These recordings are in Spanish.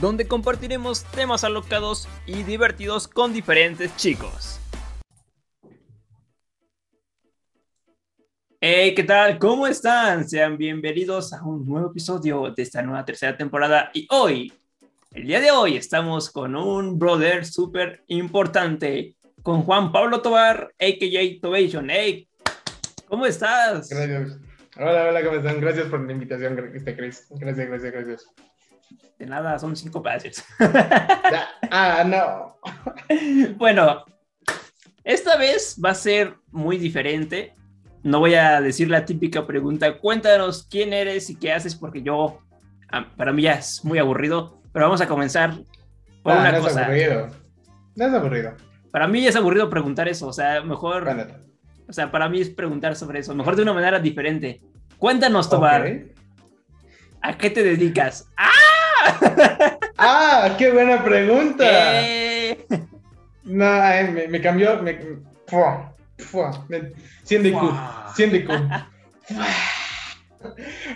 donde compartiremos temas alocados y divertidos con diferentes chicos. Hey, ¿qué tal? ¿Cómo están? Sean bienvenidos a un nuevo episodio de esta nueva tercera temporada y hoy, el día de hoy, estamos con un brother súper importante, con Juan Pablo Tobar, a.k.a. Tobation. Hey, ¿cómo estás? Gracias. Hola, hola, ¿cómo están? Gracias por la invitación, este Chris. Gracias, gracias, gracias. De nada, son cinco pesos. ah, no. bueno, esta vez va a ser muy diferente. No voy a decir la típica pregunta, cuéntanos quién eres y qué haces, porque yo, ah, para mí ya es muy aburrido, pero vamos a comenzar por Ah, una no es aburrido. No es aburrido. Para mí es aburrido preguntar eso, o sea, mejor, o sea, para mí es preguntar sobre eso, mejor de una manera diferente. Cuéntanos, Tobar, Ok. ¿a qué te dedicas? ¡Ah! Ah, qué buena pregunta. ¡Eh! No, ay, me, me cambió. Me, fua, fua, me- 100 de Q. Fua. 100 de Q.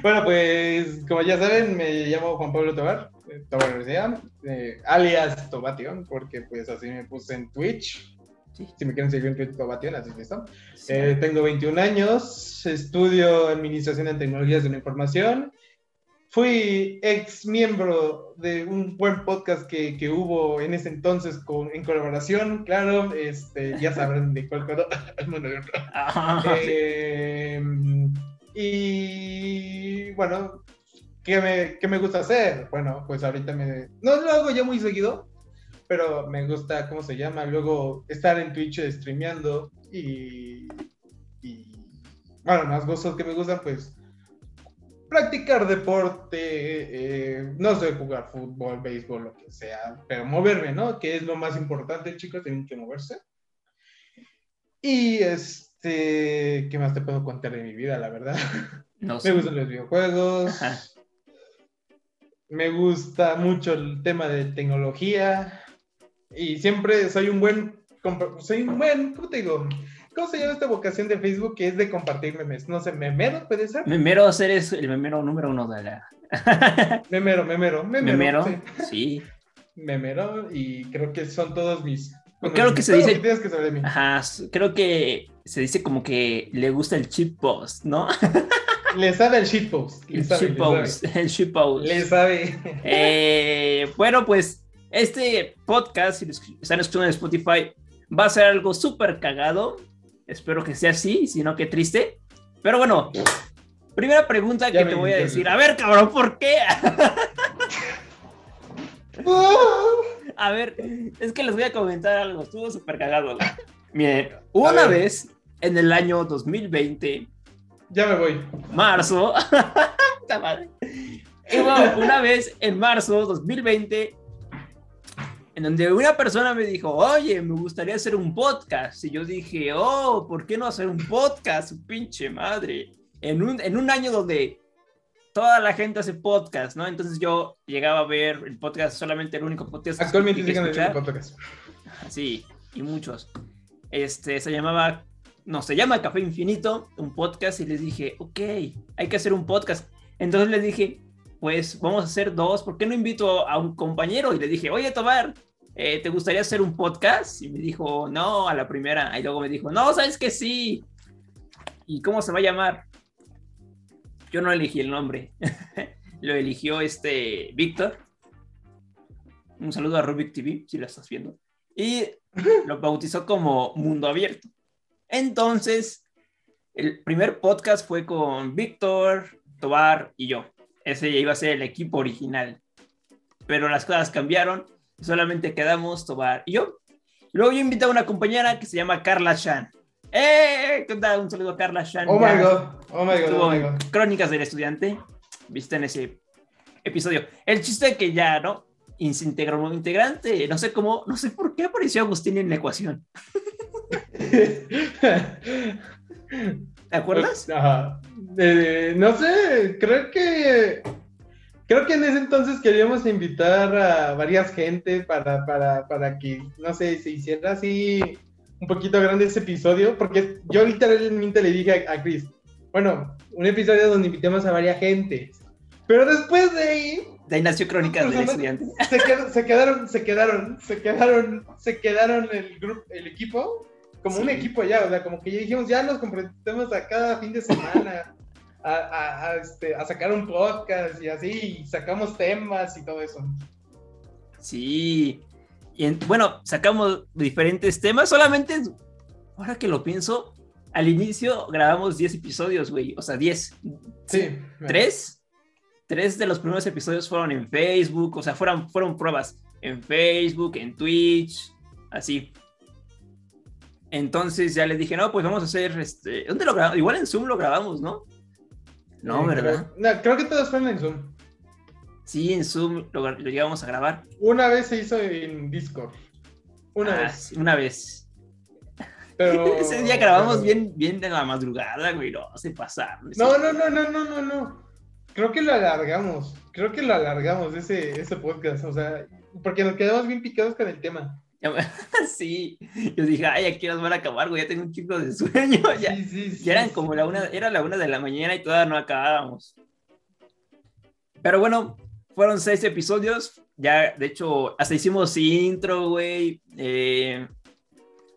Bueno, pues como ya saben, me llamo Juan Pablo Tobar, Tobar eh, alias Tobation, porque pues así me puse en Twitch. Sí. Si me quieren seguir en Twitch, Tobation, así que está. Eh, tengo 21 años, estudio Administración en Tecnologías de la Información. Fui ex miembro de un buen podcast que, que hubo en ese entonces con, en colaboración, claro, este, ya sabrán de cuál cuál- bueno. Ah, Eh, y bueno, ¿qué me, ¿qué me gusta hacer? Bueno, pues ahorita me... No lo hago ya muy seguido, pero me gusta, ¿cómo se llama? Luego estar en Twitch streameando y... y bueno, más gustos que me gustan, pues practicar deporte, eh, no sé, jugar fútbol, béisbol, lo que sea, pero moverme, ¿no? Que es lo más importante, chicos, tienen que moverse. Y este, ¿qué más te puedo contar de mi vida, la verdad? no Me sé. gustan los videojuegos. Ajá. Me gusta mucho el tema de tecnología. Y siempre soy un buen. Soy un buen. ¿Cómo te digo? ¿Cómo se llama esta vocación de Facebook que es de compartir memes? No sé, memero puede ser. Memero ser es el memero número uno de la. Memero, memero, memero. Memero, sí. sí. Memero. Y creo que son todos mis. Creo que se dice- que saber de mí. Ajá, creo que se dice como que le gusta el chip post, ¿no? Le sabe el shitpost. Le El sabe, chip le sabe. post, el chip post. Le sabe. Eh, bueno, pues este podcast, si lo están escuchando en Spotify, va a ser algo súper cagado. Espero que sea así, si no, qué triste. Pero bueno, primera pregunta Ya que te voy a decir. A ver, cabrón, ¿por qué? A ver, es que les voy a comentar algo, estuvo súper cagado. güey. Miren, una vez en el año 2020, ya me voy. marzo, puta madre. Hubo una vez en marzo 2020, en donde una persona me dijo, oye, me gustaría hacer un podcast. Y yo dije, oh, ¿por qué no hacer un podcast? Pinche madre. En un, en un año donde toda la gente hace podcast, ¿no? Entonces yo llegaba a ver el podcast, solamente el único podcast Actualmente que el podcast. Sí, y muchos. Este, se llamaba, no, se llama Café Infinito, un podcast, y les dije, ok, hay que hacer un podcast. Entonces les dije, pues vamos a hacer dos, ¿por qué no invito a un compañero? Y le dije, oye, Tobar, eh, ¿te gustaría hacer un podcast? Y me dijo, no, a la primera. Y luego me dijo, no, sabes que sí. ¿Y cómo se va a llamar? Yo no elegí el nombre. Lo eligió este Víctor. Un saludo a Rubik TV, si la estás viendo. Y lo bautizó como Mundo Abierto. Entonces, el primer podcast fue con Víctor, Tobar y yo. Ese iba a ser el equipo original. Pero las cosas cambiaron. Solamente quedamos Tobar y yo. Luego yo invité a una compañera que se llama Carla Shan. ¡Eh! ¿Qué tal? Un saludo a Carla Shan. Oh my god. Oh my god. Oh my god. Crónicas del Estudiante. Viste en ese episodio. El chiste que ya, ¿no? y se integró un integrante. No sé cómo, no sé por qué apareció Agustín en la ecuación. ¿Te acuerdas? Ajá. Eh, no sé, creo que creo que en ese entonces queríamos invitar a varias gente para, para, para que, no sé, se hiciera así un poquito grande ese episodio, porque yo literalmente le dije a, a Chris, bueno, un episodio donde invitemos a varias gente, pero después de ahí... De ahí nació Crónicas del Estudiante. Se, qued- se quedaron, se quedaron, se quedaron, se quedaron el grupo, el equipo, como un Sí. equipo ya, o sea, como que ya dijimos, ya nos comprometemos a cada fin de semana. A, a- a, este, a sacar un podcast y así, y sacamos temas y todo eso. Sí. Y en- bueno, sacamos diferentes temas. Solamente, ahora que lo pienso, al inicio grabamos 10 episodios, güey. O sea, 10. Sí. ¿Tres? Tres de los primeros episodios fueron en Facebook. O sea, fueron, fueron pruebas en Facebook, en Twitch, así. Entonces ya les dije, no, pues vamos a hacer este. ¿Dónde lo grabamos? Igual en Zoom lo grabamos, ¿no? No, ¿verdad? Creo, no, creo que todos fueron en Zoom. Sí, en Zoom lo, lo llegamos a grabar. Una vez se hizo en Discord. Una Ah, vez. una vez. Pero, Ese día grabamos pero- bien, bien de la madrugada, güey. No, se pasaron. No, no, no, no, no, no, no. Creo que lo alargamos. Creo que lo alargamos ese, ese podcast. O sea, porque nos quedamos bien picados con el tema. sí. Yo dije, ay, aquí nos van a acabar, güey. Ya tengo un chico de sueño. Ya, Sí, sí, sí, ya eran como la una, era la una de la mañana y todavía no acabábamos. Pero bueno, fueron seis episodios. Ya, de hecho, hasta hicimos intro, güey. eh,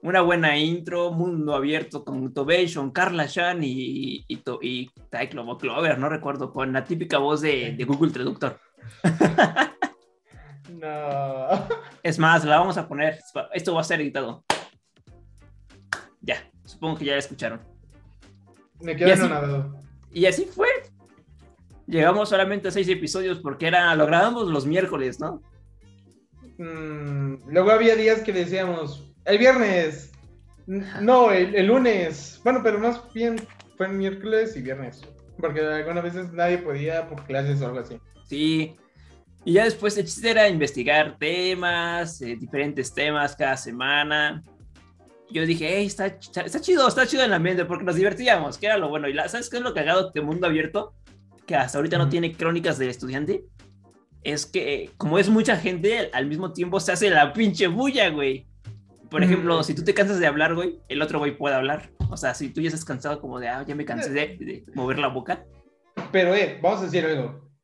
una buena intro, mundo abierto con Tobation, Carla Shan y, y, y Tyclobo Clover, no recuerdo, con la típica voz de, de Google Traductor. No. Es más, la vamos a poner. Esto va a ser editado. Ya, supongo que ya la escucharon. Me quedo Y así-. Y así fue. Llegamos solamente a seis episodios porque era, lo grabamos los miércoles, ¿no? Mm, luego había días que decíamos, el viernes. No, el, el lunes. Bueno, pero más bien fue miércoles y viernes. Porque algunas veces nadie podía por clases o algo así. Sí. Y ya después el chiste era investigar temas, eh, diferentes temas cada semana. Yo dije, hey, está, está, chido, está chido el ambiente porque nos divertíamos, que era lo bueno. Y la, ¿sabes qué es lo cagado de Mundo Abierto? Que hasta ahorita no tiene crónicas del estudiante. Es que, como es mucha gente, al mismo tiempo se hace la pinche bulla, güey. Por ejemplo, Mm. si tú te cansas de hablar, güey, el otro güey puede hablar. O sea, si tú ya estás cansado como de, ah, ya me cansé de, de mover la boca. Pero, eh, vamos a decir algo.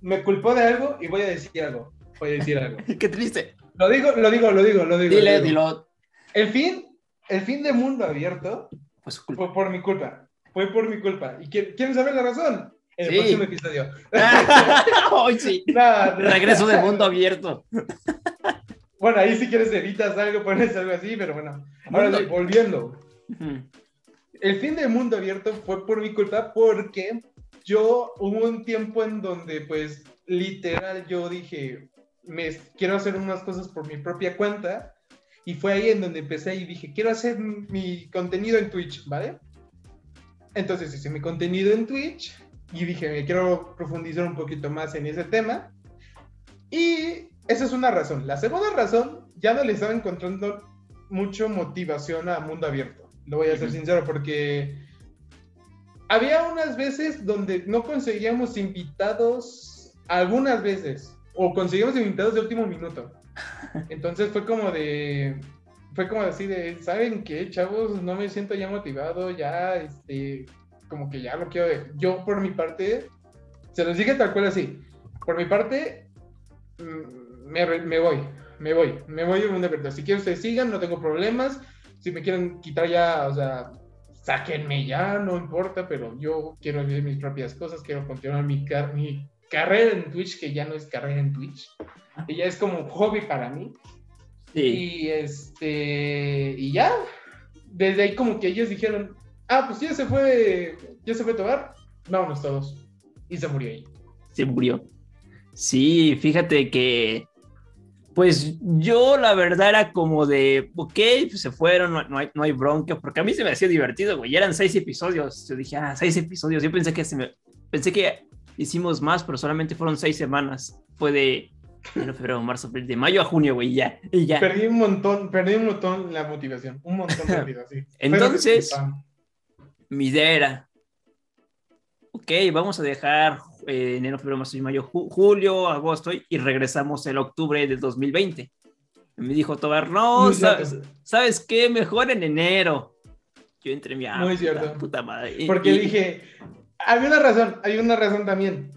me culpó de algo y voy a decir algo. Voy a decir algo. Qué triste. Lo digo, lo digo, lo digo, lo digo. Dile, lo digo. dilo. El fin, el fin de mundo abierto Pues fue por mi culpa. Fue por mi culpa. ¿Y quién, quién sabe la razón? En el Sí. próximo episodio. Hoy sí. Nah, nah. Regreso de mundo abierto. Bueno, ahí si quieres evitas algo, pones algo así, pero bueno. Ahora sí, volviendo. Ujú. El fin de mundo abierto fue por mi culpa porque yo hubo un tiempo en donde pues literal yo dije, me quiero hacer unas cosas por mi propia cuenta y fue ahí en donde empecé y dije, quiero hacer mi contenido en Twitch, ¿vale? Entonces hice mi contenido en Twitch y dije, me quiero profundizar un poquito más en ese tema. Y esa es una razón. La segunda razón, ya no le estaba encontrando mucho motivación a mundo abierto. Lo voy a ser Ujú. sincero porque había unas veces donde no conseguíamos invitados, algunas veces, o conseguíamos invitados de último minuto. Entonces fue como de, fue como así de, ¿saben qué, chavos? No me siento ya motivado, ya, este, como que ya lo quiero. de- Yo por mi parte, se los dije tal cual así. Por mi parte, mm, me, me voy, me voy, me voy de abierto. Si quieren ustedes sigan, no tengo problemas. Si me quieren quitar ya, o sea, sáquenme ya, no importa, pero yo quiero vivir mis propias cosas, quiero continuar mi, car- mi carrera en Twitch, que ya no es carrera en Twitch, y ya es como un hobby para mí. Sí. Y este, y ya, desde ahí como que ellos dijeron, ah, pues ya se fue, ya se fue Tobar, vámonos todos. Y se murió ahí. Se murió. Sí, fíjate que, pues yo la verdad era como de, ok, pues se fueron, no, no hay, no hay bronca, porque a mí se me hacía divertido, güey, eran seis episodios. Yo dije, ah, seis episodios. Yo pensé que se me, pensé que hicimos más, pero solamente fueron seis semanas. Fue de enero, febrero, marzo, de mayo a junio, güey, ya, y ya. Perdí un montón, perdí un montón la motivación, un montón de vida, sí. Entonces- mi idea era, ok, vamos a dejar eh, enero, febrero, marzo y mayo, ju- julio, agosto y regresamos el octubre del 2020. Y me dijo Tobar, no, sabes. ¿sabes qué? Mejor en enero. Yo entre mi ah, Muy puta, cierto. puta madre. Y- Porque y- dije, había una razón, hay una razón también.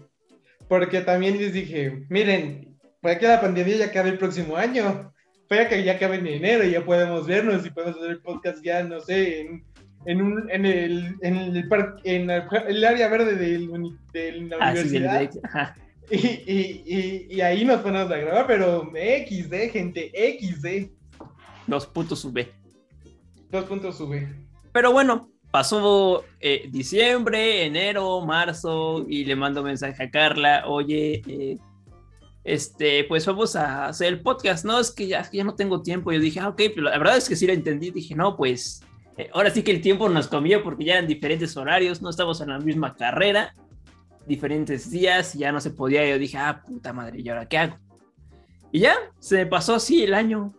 Porque también les dije, miren, puede que la pandemia ya acabe el próximo año. Puede que ya acabe en enero y ya podemos vernos y podemos hacer el podcast ya, no sé, en, en, un, en, el, en, el, par- en el, área verde del de la Ah, sí, universidad. ajá. Y, y, y, y ahí nos ponemos a grabar, pero XD, gente, XD. Los putos sube. Dos puntos sube. Pero bueno, pasó eh, diciembre, enero, marzo y le mando mensaje a Carla, oye, eh, este, pues vamos a hacer el podcast, ¿no? Es que ya, ya no tengo tiempo. Yo dije, ah, ok, pero la verdad es que sí lo entendí. Dije, no, pues eh, ahora sí que el tiempo nos comió porque ya eran diferentes horarios, no estamos en la misma carrera, diferentes días, ya no se podía. Yo dije, ah, puta madre, ¿y ahora qué hago? Y ya, se me pasó así el año.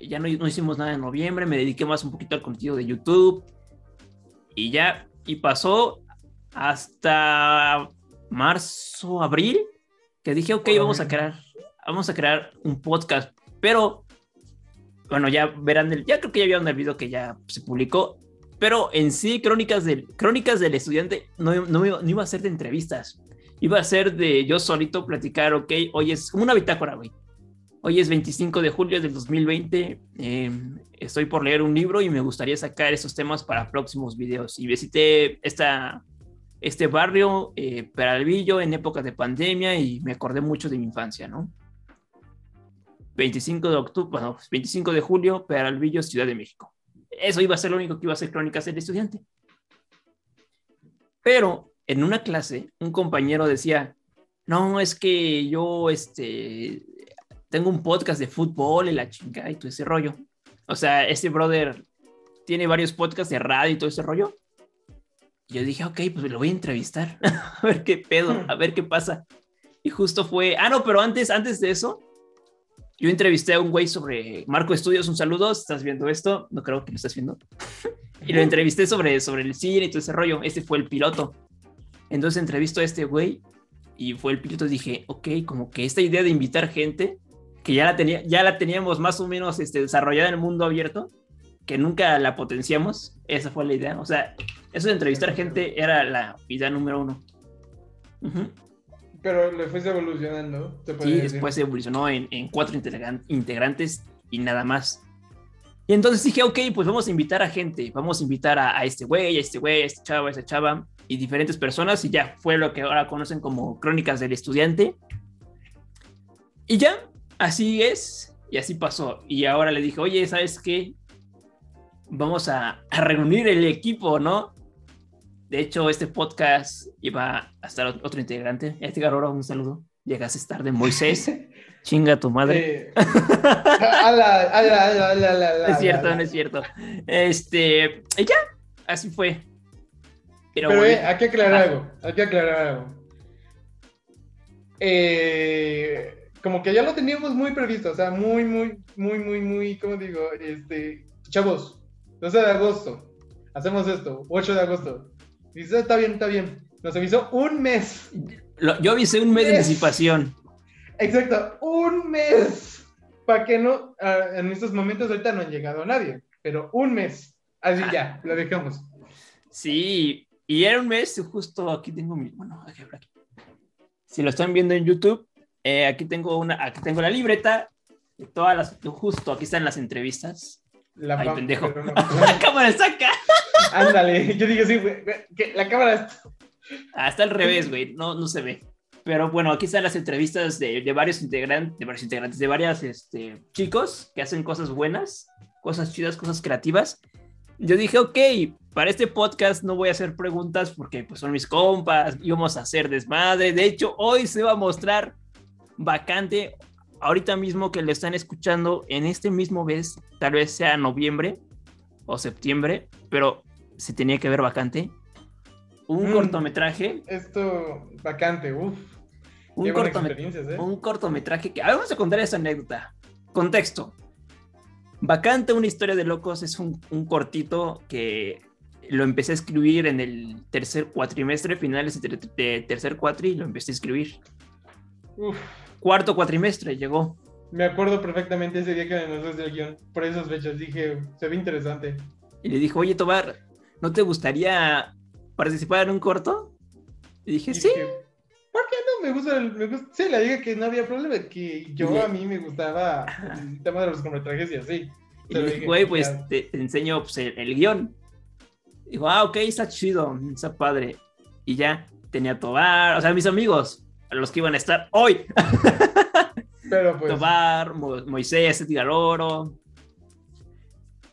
Ya no, no hicimos nada en noviembre, me dediqué más un poquito al contenido de YouTube. Y ya, y pasó hasta marzo, abril, que dije, ok, vamos a crear, vamos a crear un podcast, pero bueno, ya verán, el, ya creo que ya vieron el video que ya se publicó, pero en sí, Crónicas del, Crónicas del Estudiante no, no, iba- no iba a ser de entrevistas, iba a ser de yo solito platicar, ok, hoy es como una bitácora, güey. Hoy es 25 de julio del 2020. eh, estoy por leer un libro y me gustaría sacar esos temas para próximos videos. Y visité esta, este barrio, eh, Peralvillo, en época de pandemia y me acordé mucho de mi infancia, ¿no? 25 de octubre, bueno, 25 de julio, Peralvillo, Ciudad de México. Eso iba a ser lo único que iba a ser Crónicas del Estudiante. Pero en una clase, un compañero decía, no, es que yo, este, tengo un podcast de fútbol y la chingada y todo ese rollo. O sea, este brother tiene varios podcasts de radio y todo ese rollo. Y yo dije, ok, pues lo voy a entrevistar, a ver qué pedo, a ver qué pasa. Y justo fue, ah, no, pero antes, antes de eso, yo entrevisté a un güey sobre Marco Estudios, un saludo, estás viendo esto, no creo que lo estés viendo. y lo entrevisté sobre, sobre el cine y todo ese rollo, este fue el piloto. Entonces entrevisto a este güey y fue el piloto, dije, ok, como que esta idea de invitar gente, que ya la, tenía, ya la teníamos más o menos este, desarrollada en el mundo abierto, que nunca la potenciamos, esa fue la idea. O sea, eso de entrevistar gente era la idea número uno. Ujú. Pero le fuiste evolucionando, puede Sí, decir. después se evolucionó en, en cuatro integran- integrantes y nada más. Y entonces dije, ok, pues vamos a invitar a gente, vamos a invitar a, a este güey, a este güey, a este chava, a esta chava, y diferentes personas, y ya fue lo que ahora conocen como Crónicas del Estudiante. Y ya, así es, y así pasó. Y ahora le dije, oye, ¿sabes qué? Vamos a, a reunir el equipo, ¿no? De hecho, este podcast iba a estar ot- otro integrante. Edgar, ahora un saludo. Llegaste tarde, Moisés. Chinga tu madre. Es cierto, no es cierto. Este, y ya, así fue. Pero, Pero eh, hay que aclarar Ah. algo, hay que aclarar algo. Eh, como que ya lo teníamos muy previsto, o sea, muy, muy, muy, muy, muy, ¿cómo digo? Este, chavos, 12 de agosto, hacemos esto, 8 de agosto. Dice, está bien, está bien. Nos avisó un mes. lo- yo avisé un mes de anticipación. Exacto, un mes. Para que no, ah, en estos momentos ahorita no han llegado a nadie, pero un mes. Así ya, lo dejamos. Sí, y era un mes, justo aquí tengo mi, bueno, aquí, aquí. Si lo están viendo en YouTube, eh, aquí tengo una, aquí tengo la libreta, todas las, justo aquí están las entrevistas. La Ay, pendejo. no. La cámara está acá. Ándale, yo digo sí, güey, la cámara Ah, está al revés, güey, no, no se ve. Pero bueno, aquí están las entrevistas de, de varios integrantes, de varios integrantes, de varios este, chicos que hacen cosas buenas, cosas chidas, cosas creativas. Yo dije, ok, para este podcast no voy a hacer preguntas porque pues son mis compas, íbamos a hacer desmadre. De hecho, hoy se va a mostrar vacante, ahorita mismo que lo están escuchando en este mismo mes, tal vez sea noviembre o septiembre, pero se tenía que ver vacante. Un Mm. cortometraje, Esto, vacante, uff. un, ¿eh? un cortometraje que... A ver, vamos a contar esa anécdota. Contexto. Vacante, una historia de locos, es un, un cortito que lo empecé a escribir en el tercer cuatrimestre, finales de, ter- de tercer cuatri, lo empecé a escribir. Uf. Cuarto cuatrimestre llegó. Me acuerdo perfectamente ese día que me mostraste el guion. Por esas fechas dije, se ve interesante. Y le dijo, oye, Tobar, ¿no te gustaría participar en un corto? Y dije, sí. ¿Por qué no? Me gusta, el- me gusta. Sí, le dije que no había problema, que yo Y- a mí me gustaba el tema de los cortometrajes y así. Y le dije, güey, pues ya. te, enseño pues, el, el guion. Dijo, ah, ok, está chido, está padre. Y ya tenía Tobar, o sea, mis amigos, los que iban a estar hoy. Pero pues, Tobar, Mo- Moisés, Edgar Oro.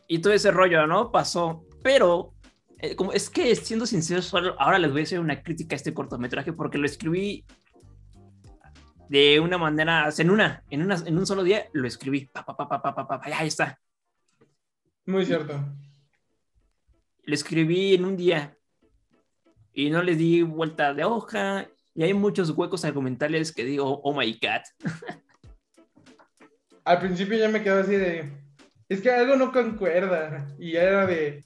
Y todo ese rollo, ¿no? Pasó. Pero, eh, como es que siendo sincero, solo- ahora les voy a hacer una crítica a este cortometraje porque lo escribí de una manera, en una, en una, en un solo día lo escribí. Pa, pa, pa, pa, pa, pa, pa, ya, ahí está. muy cierto. Lo escribí en un día y no le di vuelta de hoja. Y hay muchos huecos argumentales que digo, oh my god. Al principio ya me quedaba así de, es que algo no concuerda. Y ya era de,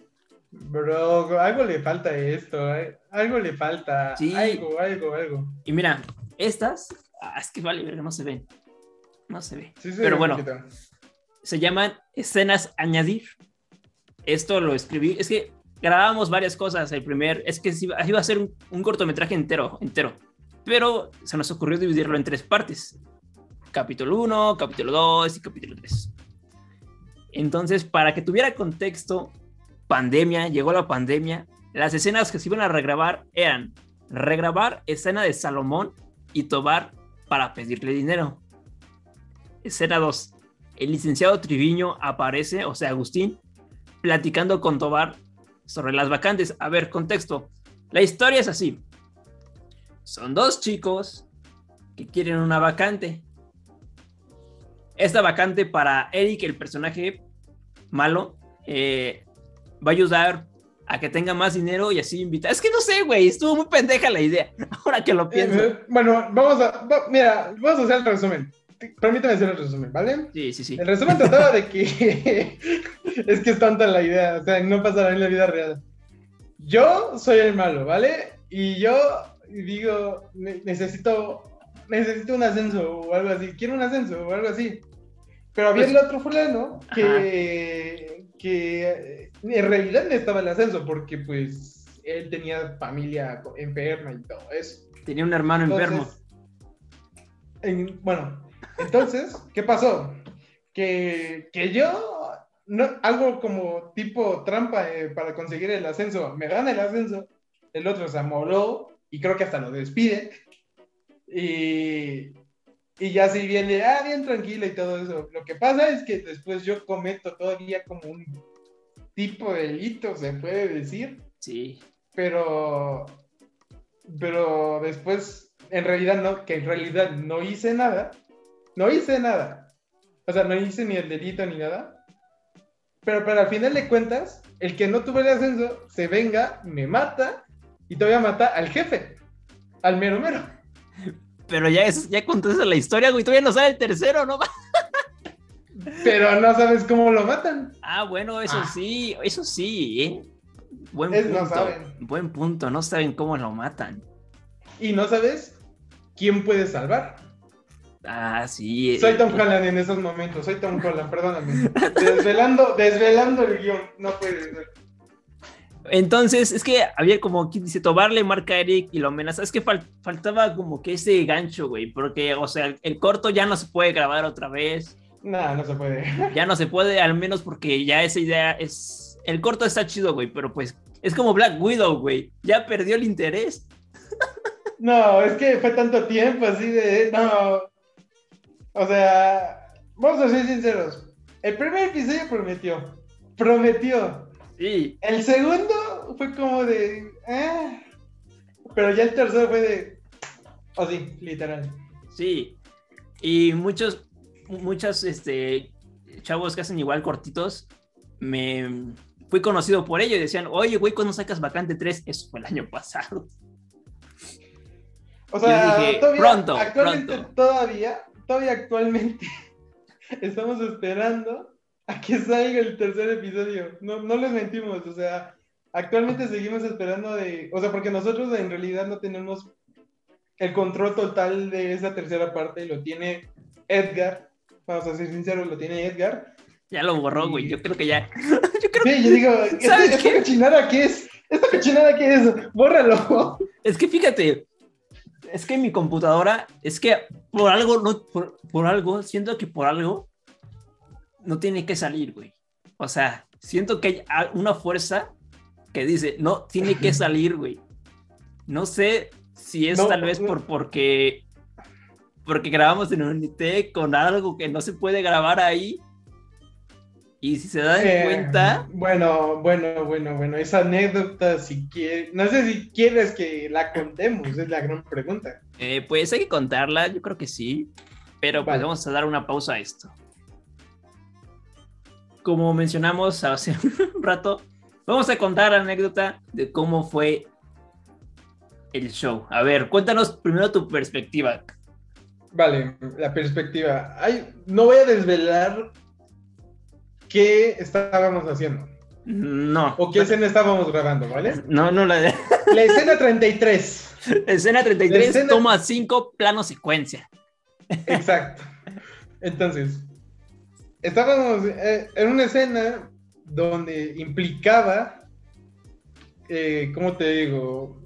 bro, algo le falta a esto, eh, algo le falta, Sí. algo, algo, algo. Y mira, estas, ah, es que vale, no se ven. No se ve. Sí, sí, Pero bueno, poquito. se llaman escenas añadir. Esto lo escribí, es que grabábamos varias cosas. El primer, es que iba a ser un, un cortometraje entero, entero. Pero se nos ocurrió dividirlo en tres partes. Capítulo 1, capítulo 2 y capítulo 3. Entonces, para que tuviera contexto, pandemia, llegó la pandemia. Las escenas que se iban a regrabar eran regrabar escena de Salomón y Tobar para pedirle dinero. Escena 2. El licenciado Triviño aparece, o sea, Agustín, platicando con Tobar sobre las vacantes. A ver, contexto. La historia es así. Son dos chicos que quieren una vacante. Esta vacante para Eric, el personaje malo, eh, va a ayudar a que tenga más dinero y así invitar. Es que no sé, güey, estuvo muy pendeja la idea. Ahora que lo pienso. Eh, bueno, vamos a, va- mira, vamos a hacer el resumen. Permítame hacer el resumen, ¿vale? Sí, sí, sí. El resumen trataba de que es que es tanta la idea, o sea, no pasará en la vida real. Yo soy el malo, ¿vale? Y yo digo, ne- necesito, necesito un ascenso o algo así, quiero un ascenso o algo así. Pero había Pues- el otro fulano que, que en realidad necesitaba el ascenso porque pues él tenía familia enferma y todo eso. Tenía un hermano enfermo. Entonces, en- bueno, entonces, ¿qué pasó? Que, que yo, no, algo como tipo trampa eh, para conseguir el ascenso, me gana el ascenso, el otro se amoló y creo que hasta lo despide. Y, y ya si viene, ah, bien tranquilo y todo eso. Lo que pasa es que después yo cometo todavía como un tipo de delito, se puede decir Sí. pero pero después en realidad no que en realidad no hice nada no hice nada o sea no hice ni el delito ni nada pero pero al final de cuentas el que no tuvo el ascenso se venga me mata y todavía mata al jefe al mero mero Pero ya, es, ya contó esa la historia, güey. Todavía no sale el tercero, ¿no? pero no sabes cómo lo matan Ah, bueno, eso Ah. sí, eso sí, ¿eh? Buen Es, punto. no saben. Buen punto, no saben cómo lo matan. y no sabes quién puede salvar Ah, sí. soy eh, Tom Holland en esos momentos soy Tom Holland perdóname desvelando desvelando el guion no puede ser Entonces, es que había como quien dice, Tobar le marca a Eric y lo amenaza. Es que fal- faltaba como que ese gancho, güey, porque, o sea, el corto ya no se puede grabar otra vez. No, no se puede. Ya no se puede, al menos porque ya esa idea es. El corto está chido, güey, pero pues es como Black Widow, güey. Ya perdió el interés. No, es que fue tanto tiempo así de. No. O sea, vamos a ser sinceros. El primer episodio prometió. Prometió. Sí. El segundo fue como de. eh, Pero ya el tercero fue de. O sí, literal. Sí. Y muchos, muchos este, chavos que hacen igual cortitos, me fui conocido por ello y decían, oye, güey, ¿cuándo sacas Vacante 3? Eso fue el año pasado. O sea, Yo dije, todavía, pronto, actualmente, pronto. todavía, todavía actualmente estamos esperando a que salga el tercer episodio. No, no les mentimos, o sea, actualmente seguimos esperando de, o sea, porque nosotros en realidad no tenemos el control total de esa tercera parte, lo tiene Edgar, vamos a ser sinceros, lo tiene Edgar. Ya lo borró, güey. Yo creo que ya. Yo creo- Sí, yo digo, ¿esta, ¿Sabes esta qué? cochinada qué es? ¿Esta cochinada qué es? Bórralo. Es que fíjate, es que mi computadora, es que por algo, no, por, por algo, siento que por algo no tiene que salir, güey. O sea, siento que hay una fuerza que dice, no, tiene que salir, güey. No sé si es No, tal vez no. por porque porque grabamos en Unitec con algo que no se puede grabar ahí. Y si se dan Eh, cuenta, Bueno, bueno, bueno, bueno. Esa anécdota, si quieres. No sé si quieres que la contemos, es la gran pregunta. eh, pues hay que contarla, yo creo que sí. Pero pues vamos a dar una pausa a esto. Como mencionamos hace un rato, vamos a contar la anécdota de cómo fue el show. A ver, cuéntanos primero tu perspectiva. Vale, la perspectiva. Ay, no voy a desvelar qué estábamos haciendo No. o qué escena estábamos grabando, ¿vale? No, no, la La escena 33. escena 33, La escena- toma 5, plano secuencia. Exacto. Entonces, estábamos eh, en una escena donde implicaba, eh, ¿cómo te digo?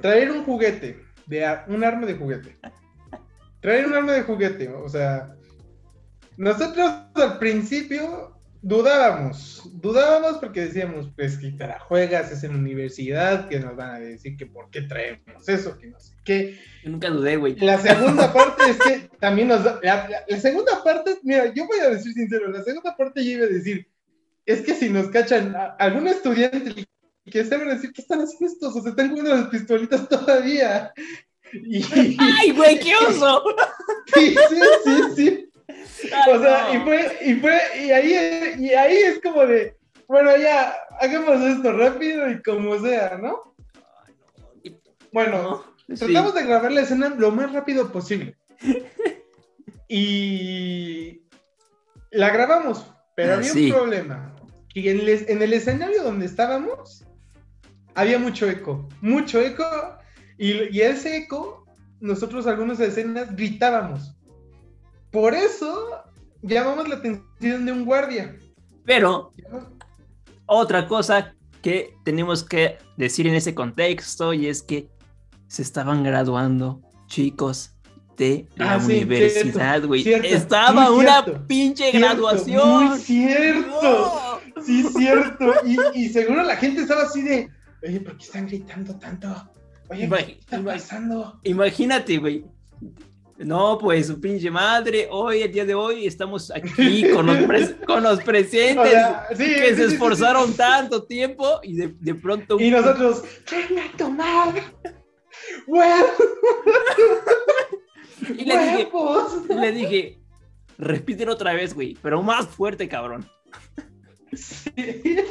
Traer un juguete, de un arma de juguete. Traer un arma de juguete, o sea, nosotros al principio dudábamos, dudábamos porque decíamos, pues que te la juegas, es en universidad, que nos van a decir que por qué traemos eso, que no sé qué. Yo nunca dudé, güey. La segunda parte es que también nos da. La, la- la segunda parte, mira, yo voy a decir sincero, la segunda parte yo iba a decir, es que si nos cachan a- algún estudiante que se van a decir, ¿qué están haciendo estos? O se están jugando las pistolitas todavía. Y, sí, ¡Ay, güey, qué oso! sí, sí, sí. Ay, O sea, no. y fue, y fue, y ahí, y ahí es como de, bueno, ya, hagamos esto rápido y como sea, ¿no? Bueno, No, sí. Tratamos de grabar la escena lo más rápido posible. Y la grabamos, pero Ah, había sí. un problema. En, el- en el escenario donde estábamos había mucho eco, mucho eco, y, y ese eco, nosotros algunas escenas gritábamos. Por eso llamamos la atención de un guardia. Pero otra cosa que tenemos que decir en ese contexto y es que se estaban graduando chicos de la Ah, universidad, güey. Estaba una cierto, pinche Cierto, graduación. Muy cierto. No. Sí, cierto. Y, y seguro la gente estaba así de, oye, ¿por qué están gritando tanto? Oye, Imag- ¿qué está imag- pasando? Imagínate, güey. No, pues su pinche madre, hoy, el día de hoy, estamos aquí con los, pres- con los presentes O sea, sí, que sí, se sí, esforzaron tanto tiempo y de, de pronto... Y nosotros, venga a tomar. ¡Huevos! Y le dije, ¡Huevos! le dije, repítelo otra vez, güey, pero más fuerte, cabrón. Sí.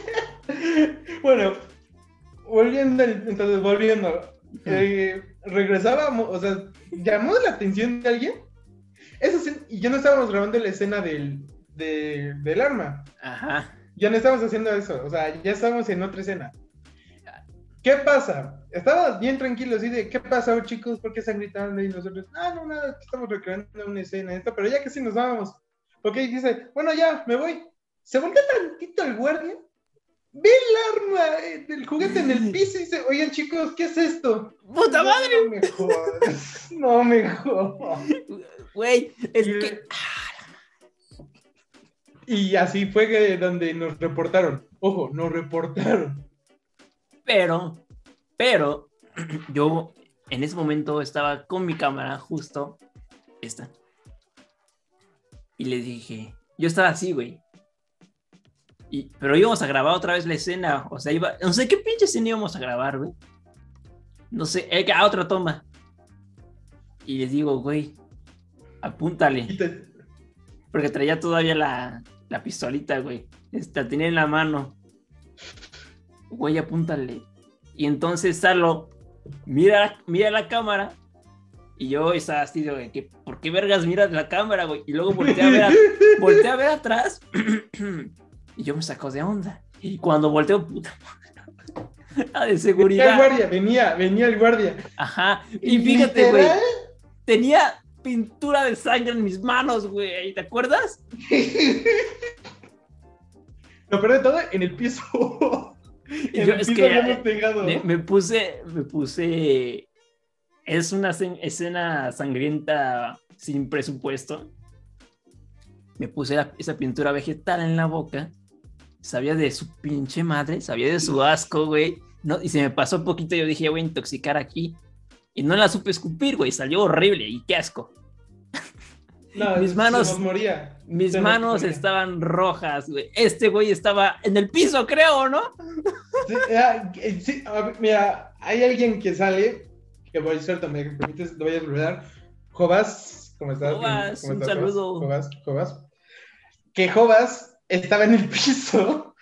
Bueno, volviendo, entonces, volviendo. Eh, regresábamos, o sea, llamó la atención de alguien. Eso sí, y ya no estábamos grabando la escena del, de- del arma. Ajá. Ya no estamos haciendo eso, o sea, ya estamos en otra escena. ¿Qué pasa? Estábamos bien tranquilos, así de, ¿qué pasa, chicos? ¿Por qué están gritando? Y nosotros, ah, no, nada, estamos recreando una escena, esto, pero ya casi nos vamos. Ok, dice, bueno, ya, me voy. Se voltea tantito el guardia, ve el arma eh, del juguete en el piso y dice, oigan, chicos, ¿qué es esto? ¡Puta madre! No me jodas, no me jodas. Güey, es Y- que... Y así fue que donde nos reportaron. Ojo, nos reportaron. Pero, pero, yo en ese momento estaba con mi cámara justo esta. Y le dije, yo estaba así, güey. Y, pero íbamos a grabar otra vez la escena. O sea, iba, no sé qué pinche escena íbamos a grabar, güey. No sé, eh, a otra toma. Y les digo, güey, apúntale. Porque traía todavía la, la pistolita, güey. La tenía en la mano. Güey, apúntale. Y entonces Salo mira, mira la cámara. Y yo estaba así de, que, ¿por qué vergas miras la cámara, güey? Y luego volteé a ver, a, a ver atrás. y yo me saco de onda. Y cuando volteo, puta de seguridad. Venía el guardia, venía, venía el guardia. Ajá. Y fíjate, güey. Tenía pintura de sangre en mis manos, güey. ¿Te acuerdas? Lo perdí todo en el piso. en yo, el piso que me, puse, me puse. Es una escena sangrienta sin presupuesto. Me puse esa pintura vegetal en la boca sabía de su pinche madre, sabía de su asco, güey. No, y se me pasó un poquito, yo dije, voy a intoxicar aquí. Y no la supe escupir, güey, salió horrible y qué asco. No, mis manos, moría. Mis manos estaban rojas, güey. Este güey estaba en el piso, creo, ¿no? Sí, eh, mira, hay alguien que sale, que voy a cierto, me permites, lo voy a saludar. Jovas, ¿cómo estás? Jovas, un saludo. Jovas, Jovas. Que Jovas estaba en el piso.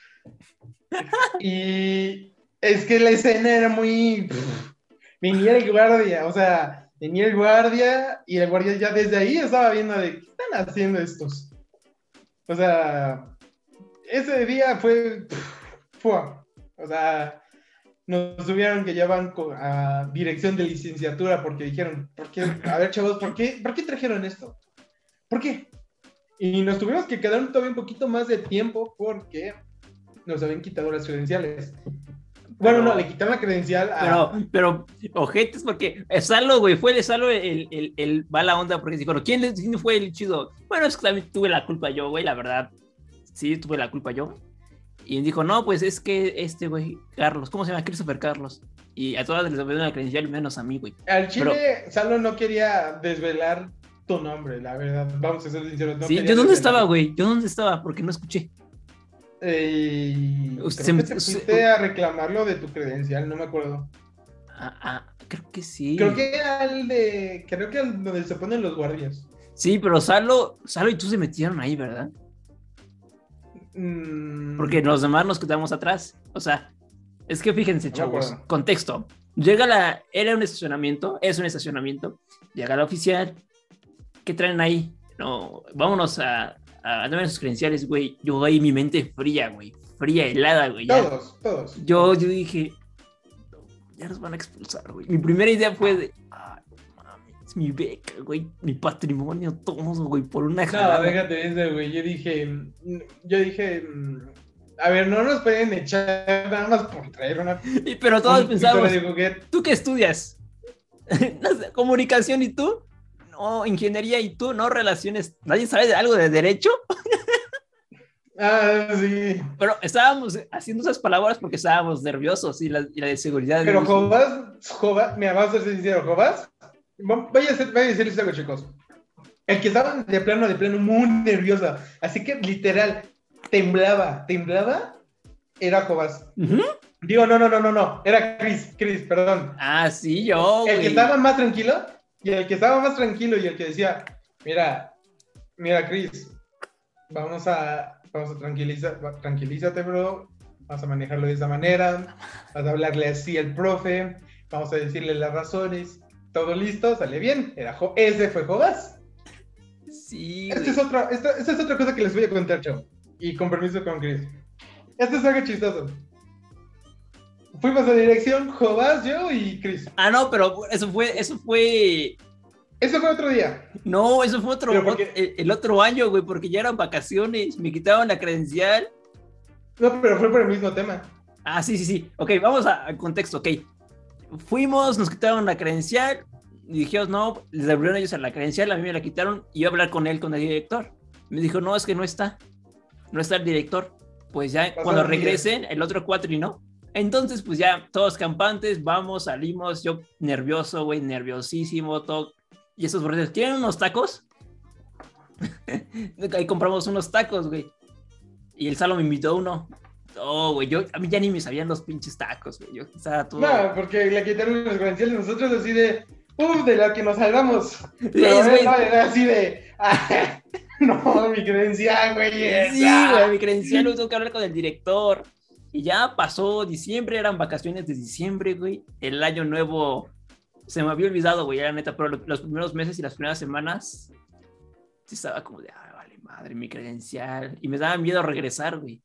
y es que la escena era muy. venía el guardia, o sea, venía el guardia y el guardia ya desde ahí estaba viendo de qué están haciendo estos. O sea, ese día fue. fue o sea, nos tuvieron que llevar a dirección de licenciatura porque dijeron, ¿por qué? A ver, chavos, ¿por qué, ¿por qué trajeron esto? ¿Por qué? Y nos tuvimos que quedar todavía un poquito más de tiempo porque nos habían quitado las credenciales. Bueno, no, le quitaron la credencial a... Pero, pero, ojetes, porque Salo, güey, fue de Salo el, el, el, va la onda, porque dijo, ¿quién, ¿quién fue el chido? Bueno, es que también tuve la culpa yo, güey, la verdad. Sí, tuve la culpa yo. Y dijo, no, pues es que este, güey, Carlos, ¿cómo se llama? Christopher Carlos. Y a todas les dieron la credencial, menos a mí, güey. Al Chile, Salo no quería desvelar tu nombre, la verdad. Vamos a ser sinceros. sí, ¿yo dónde estaba, güey? ¿Yo dónde estaba? Porque no escuché. Eh, creo que te fuiste a reclamarlo de tu credencial, no me acuerdo. Ah, ah, creo que sí. Creo que era el de. Creo que el donde se ponen los guardias. Sí, pero Salo, Salo y tú se metieron ahí, ¿verdad? Mm. Porque los demás nos quedamos atrás. O sea, es que fíjense, chavos. contexto. Llega la. Era un estacionamiento, es un estacionamiento. Llega la oficial, ¿qué traen ahí? No, vámonos a, a darme sus credenciales, güey. Yo ahí mi mente fría, güey. Fría, helada, güey. Todos, todos. Yo, yo dije, ya nos van a expulsar, güey. Mi primera idea fue de, ay, mami, es mi beca, güey. Mi patrimonio, todos, güey, por una No, déjate eso, güey. Yo dije, yo dije, a ver, no nos pueden echar nada más por traer una. Y, pero todos pensamos, ¿tú qué estudias? comunicación y tú no, ingeniería y tú no relaciones, nadie sabe de algo de derecho. Ah, sí. Pero estábamos haciendo esas palabras porque estábamos nerviosos y la, de seguridad. Pero Jovás, Jovás, mira, vamos a ser sinceros, Jovás, vaya a, ser, vaya a decirles algo, chicos. El que estaba de plano, de plano, muy nerviosa. Así que literal, temblaba, temblaba, era Jovás. Digo, no, no, no, no, no, era Chris, Chris, perdón. Ah, sí, yo. El que estaba más tranquilo y el que estaba más tranquilo y el que decía, mira, mira, Chris, vamos a, vamos a tranquilizar, tranquilízate, bro, vamos a manejarlo de esa manera, vas a hablarle así al profe, vamos a decirle las razones, todo listo, sale bien, era ese fue Jobas. Sí. Esta es, otra, esta, esta es otra cosa que les voy a contar, chavo, y con permiso con Chris. Esto es algo chistoso. Fuimos a dirección Jobás, yo y Chris. Ah, no, pero eso fue, eso fue. Eso fue otro día. No, eso fue otro, el, otro año, güey, porque ya eran vacaciones, me quitaron la credencial. No, pero fue por el mismo tema. Ah, sí, sí, sí. Ok, vamos al contexto, ok. Fuimos, nos quitaron la credencial, y dijimos, no, les devolvieron ellos a la credencial, a mí me la quitaron, y iba a hablar con él, con el director. Me dijo, no, es que no está, no está el director. Pues ya cuando regresen, el otro cuatro y no, Entonces, pues ya, todos campantes, vamos, salimos, yo nervioso, güey, nerviosísimo, todo. Y esos borrachos, ¿quieren unos tacos? Ahí compramos unos tacos, güey. Y el Salo me invitó uno. Oh, güey, yo, a mí ya ni me sabían los pinches tacos, güey. Yo estaba todo... No, porque le quitaron los credenciales nosotros así de, ¡Uf! De la que nos salvamos. Pero no, era así de, "Ah, no, mi credencial, güey. Sí, esa". güey, mi credencial lo tengo que hablar con el director. Y ya pasó diciembre, eran vacaciones de diciembre, güey. El año nuevo se me había olvidado, güey, era neta, pero lo- los primeros meses y las primeras semanas sí estaba como de, ay, vale, madre, mi credencial. Y me daba miedo regresar, güey.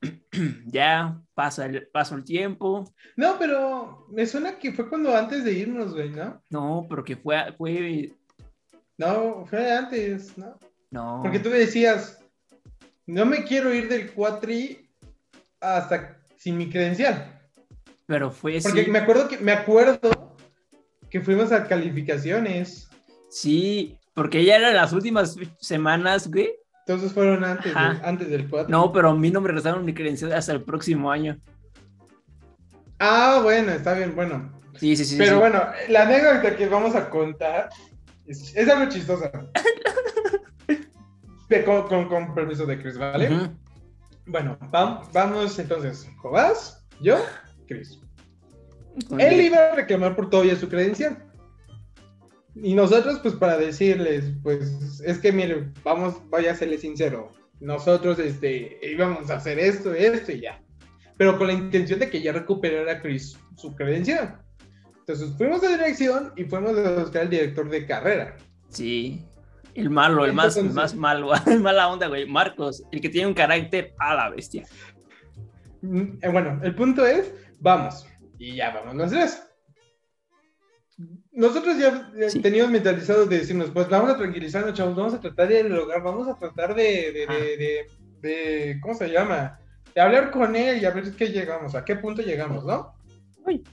ya pasa el, pasó el tiempo. No, pero me suena que fue cuando antes de irnos, güey, ¿no? No, pero que fue, fue, No, fue antes, ¿no? no. Porque tú me decías, no me quiero ir del cuatri hasta sin mi credencial. Pero fue Porque sí, me acuerdo que me acuerdo que fuimos a calificaciones. sí, porque ya eran las últimas semanas, güey. Entonces fueron antes, antes del 4. No, pero a mí no me regresaron mi credencial hasta el próximo año. Ah, bueno, está bien, bueno. Sí, sí, sí. Pero sí. bueno, la anécdota que vamos a contar es, es algo chistosa. Con, con- con permiso de Chris, ¿vale? Ujú. Bueno, vam- vamos entonces. Jobás, yo, Chris. Él iba a reclamar por todavía su credencial. Y nosotros, pues, para decirles, pues, es que, mire, vamos, vaya a serle sincero. Nosotros, este, íbamos a hacer esto, esto y ya. Pero con la intención de que ya recuperara Chris su credencial. Entonces, fuimos a dirección y fuimos a buscar al director de carrera. Sí. El malo, el más, el más malo, el mala onda, güey. Marcos, el que tiene un carácter a la bestia. Mm, eh, Bueno, el punto es, vamos. Y ya vamos los tres. Nosotros ya Sí. teníamos mentalizado de decirnos, pues vamos a tranquilizarnos, chavos, vamos a tratar de dialogar, vamos a tratar de, de, Ah. de, de- de- ¿cómo se llama? De hablar con él y a ver qué llegamos, a qué punto llegamos, ¿no? Uy.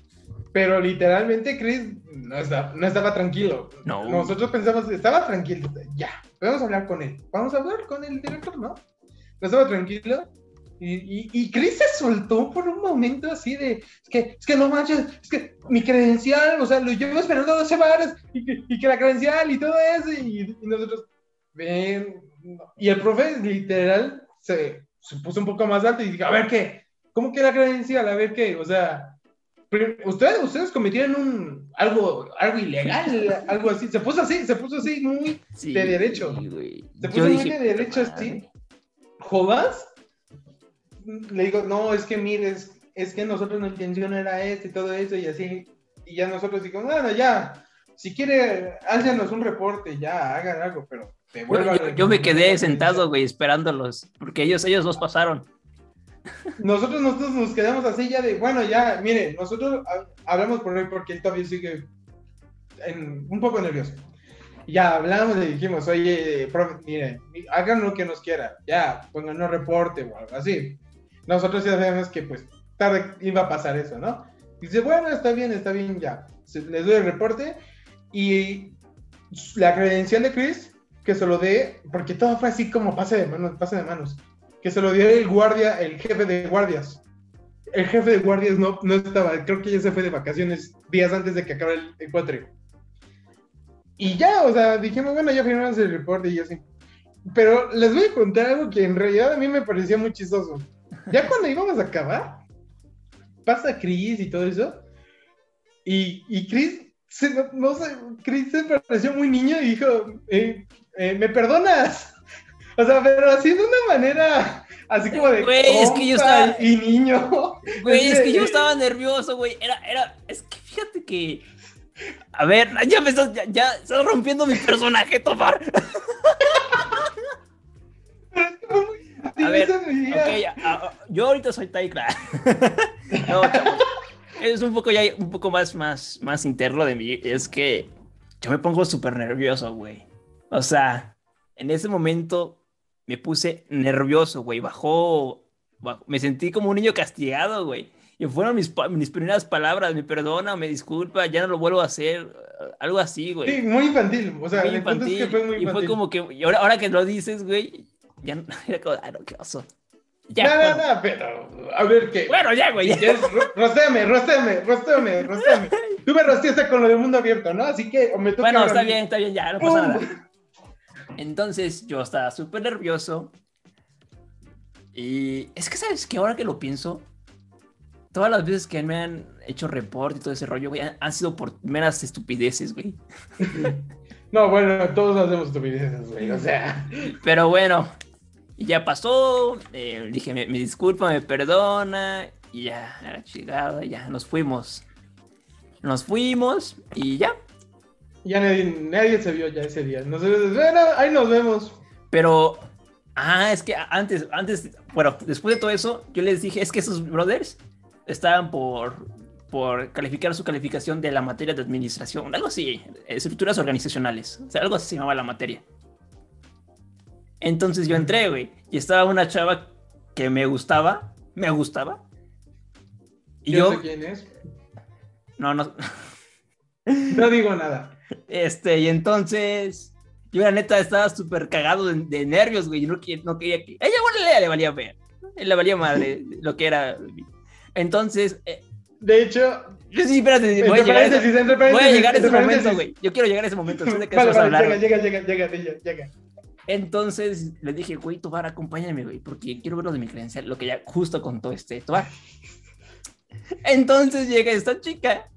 Pero literalmente Chris no estaba, no estaba tranquilo. No. Nosotros pensamos, estaba tranquilo, ya, a hablar con él, vamos a hablar con el director, ¿no? No estaba tranquilo. Y, y, y Chris se soltó por un momento así de, es que, es que no manches, es que mi credencial, o sea, lo llevo esperando dos semanas y que, y que la credencial y todo eso, y, nosotros, ven, y el profe literal se, se puso un poco más alto y dijo, a ver qué, ¿cómo que la credencial? A ver qué, o sea, ustedes, ustedes cometieron un, algo, algo ilegal, algo así, se puso así, se puso así muy Sí, De derecho. güey. Se Yo puso muy dije, de derecho "Puta así. madre". ¿Jobas? Le digo, no, es que mires, es que nosotros nuestra intención era esto y todo eso y así. Y ya nosotros dijimos, bueno, ya, si quiere, hácenos un reporte, ya, hagan algo, pero Yo, yo- yo me quedé sentado, güey, esperándolos, porque ellos, ellos dos pasaron. Nosotros, nosotros nos quedamos así ya de, bueno, ya, mire, nosotros ha- hablamos por él porque él todavía sigue en- un poco nervioso. Ya hablamos y dijimos, oye, profe, mire, hagan lo que nos quiera, ya, pongan un reporte o algo así. Nosotros ya sabemos que pues tarde iba a pasar eso, ¿no? Y dice, bueno, está bien, está bien, ya. Les doy el reporte y la credencial de Chris, que se lo dé, porque todo fue así como pase de manos, pase de manos, que se lo dio el guardia, el jefe de guardias. El jefe de guardias no, no estaba, creo que ya se fue de vacaciones días antes de que acabe el, el. Y ya, o sea, dijimos, bueno, ya firmamos el reporte y así. Pero les voy a contar algo que en realidad a mí me parecía muy chistoso. Ya cuando íbamos a acabar, pasa Chris y todo eso. Y, y Chris, se, no, no sé, Chris se pareció muy niño y dijo, eh, eh, ¿me perdonas? O sea, pero así de una manera, así como de Güey, es que yo estaba- y niño. Güey, es que yo estaba nervioso, güey. Era, era, es que fíjate que. A ver, ya me estás, ya, ya estás rompiendo mi personaje, Tomar. A ver, Esa es mi idea. Ok, a- a- yo ahorita soy Taikla. no. Es un poco ya un poco más, más, más interno de mí. Es que yo me pongo súper nervioso, güey. O sea, en ese momento me puse nervioso, güey. Bajó, bajó- me sentí como un niño castigado, güey. Y fueron mis, mis primeras palabras, me perdona, me disculpa, ya no lo vuelvo a hacer, algo así, güey. Sí, muy infantil. O sea, Muy es que infantil. fue muy y infantil. fue como que, y ahora, ahora que lo dices, güey, ya no, era como, ah, no, qué oso. Ya, no, bueno. no, no, pero a ver qué. Bueno, ya, güey. ya. ¿Quieres? Ro- Rostéame, rostéame, rostéame, rostéame. Tú me rosteaste con lo del mundo abierto, ¿no? Así que o me toca Bueno, está bien, está bien, ya, no pasa nada. Entonces yo estaba súper nervioso. Y es que, ¿sabes que Ahora que lo pienso, todas las veces que me han hecho report y todo ese rollo, güey, han, sido por meras estupideces, güey. No, bueno, todos hacemos estupideces, güey. O sea, Pero bueno, ya pasó. eh, dije, me, me disculpa, me perdona. Y ya, a la chingada, ya, nos fuimos. Nos fuimos y ya. Ya nadie, nadie se vio ya ese día. Bueno, ahí nos vemos. Pero, ah, es que antes, antes, bueno, después de todo eso, yo les dije, es que esos brothers estaban por, por calificar su calificación de la materia de administración, algo así, estructuras organizacionales, o sea, algo así se llamaba la materia. Entonces yo entré, güey, y estaba una chava que me gustaba, me gustaba. Y Yo yo, sé quién es. no, no, No digo nada. Este, y entonces, yo la neta estaba súper cagado de, de nervios, güey. Yo no, quería- no quería que. Ella, bueno, le, le valía ver. Le valía madre lo que era. Entonces, eh, De hecho, yo sí, espérate, voy a llegar a ese, voy a llegar a ese momento, güey. Yo quiero llegar a ese momento. después de que Vale, vale, hablar, llega, llega, llega, llega, llega. Entonces le dije, güey, Tobar, acompáñame, güey, porque quiero ver lo de mi credencial, lo que ya justo contó este Tobar. Entonces llega esta chica.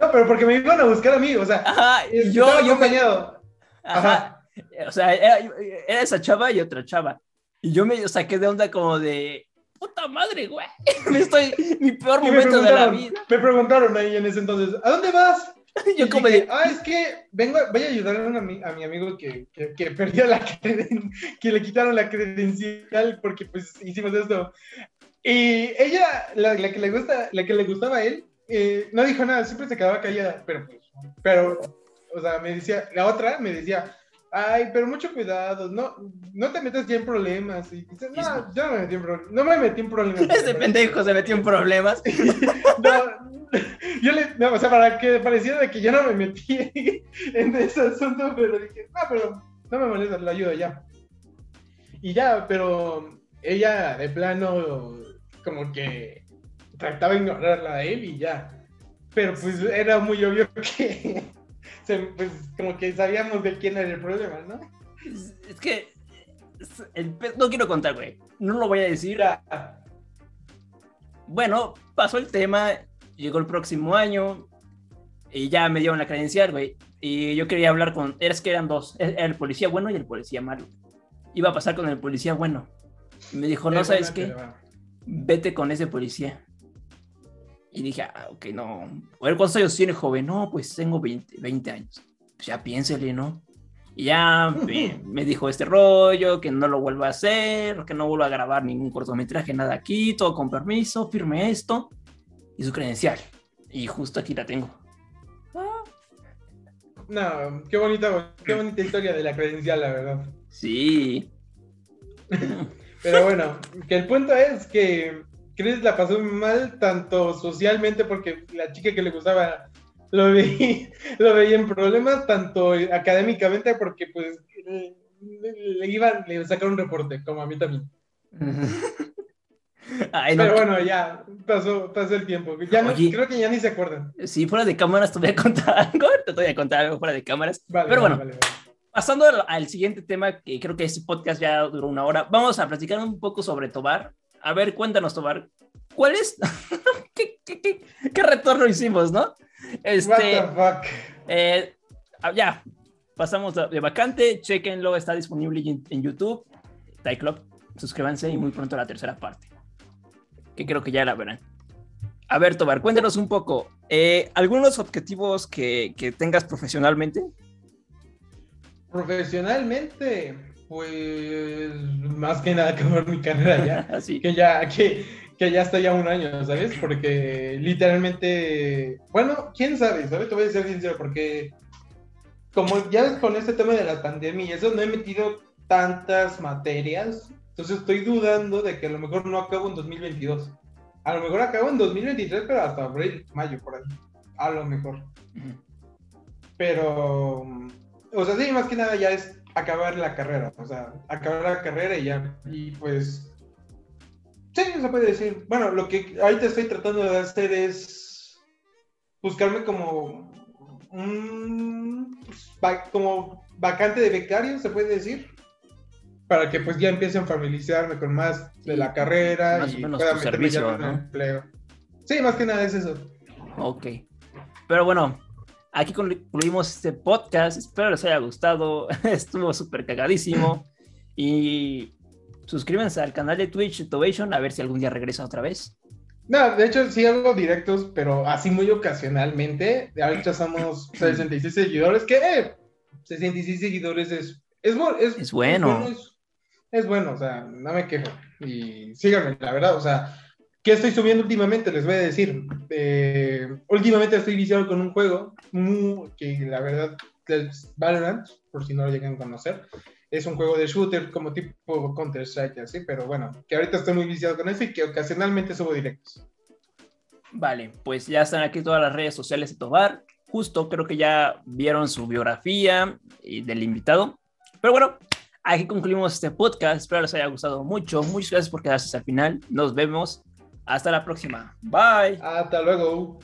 No, pero porque me iban a buscar a mí, o sea, Ajá, yo, yo me, acompañado. Ajá. O sea, era, era esa chava y otra chava. Y yo me saqué de onda como de, puta madre, güey. Me estoy, mi peor momento de la vida. me preguntaron ahí en ese entonces, ¿a dónde vas? Yo Y como dije, de, ah, es que vengo, voy a ayudar a, ami- a mi amigo que, que, que perdió la creden- que le quitaron la credencial porque pues hicimos esto. Y ella, la, la que le gusta, la que le gustaba a él, eh, no dijo nada, siempre se quedaba callada, pero pues, pero, o sea, me decía, la otra me decía, ay, pero mucho cuidado, no, no te metas ya en problemas. Y dice, no, yo no me metí en problemas, no me metí en problemas. este pendejo se metió en problemas. No, yo le, no, o sea, para que pareciera de que yo no me metí en ese asunto, pero dije, no, pero no me molesta, lo ayudo ya. Y ya, pero ella de plano, como que trataba de ignorarla a él y ya. Pero pues era muy obvio que, pues como que sabíamos de quién era el problema, ¿no? Es, que, el pe- no quiero contar, güey. No lo voy a decir. Bueno, pasó el tema, llegó el próximo año y ya me dieron la credencial, güey. Y yo quería hablar con, es que eran dos, era el policía bueno y el policía malo. Iba a pasar con el policía bueno. Me dijo, no, ¿sabes qué? vete con ese policía. Y dije, ah, ok, no. A ver, ¿cuántos años tiene, joven? No, pues tengo 20, 20 años. Pues ya piénsele, ¿no? Y ya me, me dijo este rollo, que no lo vuelva a hacer, que no vuelva a grabar ningún cortometraje, nada aquí, todo con permiso, firme esto. Y su credencial. Y justo aquí la tengo. Ah, No, qué bonita, qué bonita historia de la credencial, la verdad. sí. Pero bueno, que el punto es que Chris la pasó mal, tanto socialmente, porque la chica que le gustaba lo veía, lo veía en problemas, tanto académicamente, porque pues le, iban, le sacaron un reporte, como a mí también. Ay, no, Pero bueno, ya pasó, pasó el tiempo. Ya no, Oye. creo que ya ni se acuerdan. Si fuera de cámaras te voy a contar algo, te voy a contar algo fuera de cámaras. Vale, Pero vale, bueno, vale. pasando al, al siguiente tema, que creo que este podcast ya duró una hora, vamos a platicar un poco sobre Tobar. A ver, cuéntanos, Tobar, ¿cuál es? ¿Qué, qué, qué- qué retorno hicimos, no? What Este, the fuck. eh, ah, ya, pasamos de vacante, chequenlo, está disponible en, en YouTube, Tai Club, suscríbanse y muy pronto la tercera parte, que creo que ya la verán. A ver, Tobar, cuéntanos un poco, eh, algunos objetivos que, que tengas profesionalmente. Profesionalmente, pues más que nada acabar mi carrera ya. Así. que ya, que, que ya estoy a un año, ¿sabes? Porque literalmente, bueno, quién sabe, ¿sabes? Te voy a ser sincero, porque como ya ves con este tema de la pandemia y eso, no he metido tantas materias, entonces estoy dudando de que a lo mejor no acabo en 2022. A lo mejor acabo en 2023, pero hasta abril, mayo, por ahí. A lo mejor. Pero, o sea, sí, más que nada ya es acabar la carrera, o sea, acabar la carrera y ya, y pues Sí, se puede decir. Bueno, lo que ahorita estoy tratando de hacer es buscarme como un como vacante de becario, se puede decir, para que pues ya empiecen a familiarizarme con más de la carrera más y o menos tu meterme ya servicio, en ¿no? empleo. Sí, más que nada es eso. Ok. Pero bueno, aquí concluimos este podcast. Espero les haya gustado. Estuvo súper cagadísimo. Y suscríbanse al canal de Twitch Tobation a ver si algún día regresa otra vez. No, de hecho sí hago directos, pero así muy ocasionalmente. Ahorita somos 66 seguidores, que eh, 66 seguidores es, es, bu- es, Es bueno. Es, es bueno, o sea, no me quejo. Y síganme, la verdad, o sea, ¿qué estoy subiendo últimamente? Les voy a decir. Eh, últimamente estoy viciado con un juego muy- que la verdad Valorant, por si no lo llegan a conocer. Es un juego de shooter como tipo Counter-Strike, así, pero bueno, que ahorita estoy muy viciado con eso y que ocasionalmente subo directos. Vale, pues ya están aquí todas las redes sociales de Tobar. Justo creo que ya vieron su biografía y del invitado. Pero bueno, aquí concluimos este podcast. Espero les haya gustado mucho. Muchas gracias por quedarse hasta el final. Nos vemos. Hasta la próxima. Bye. Hasta luego.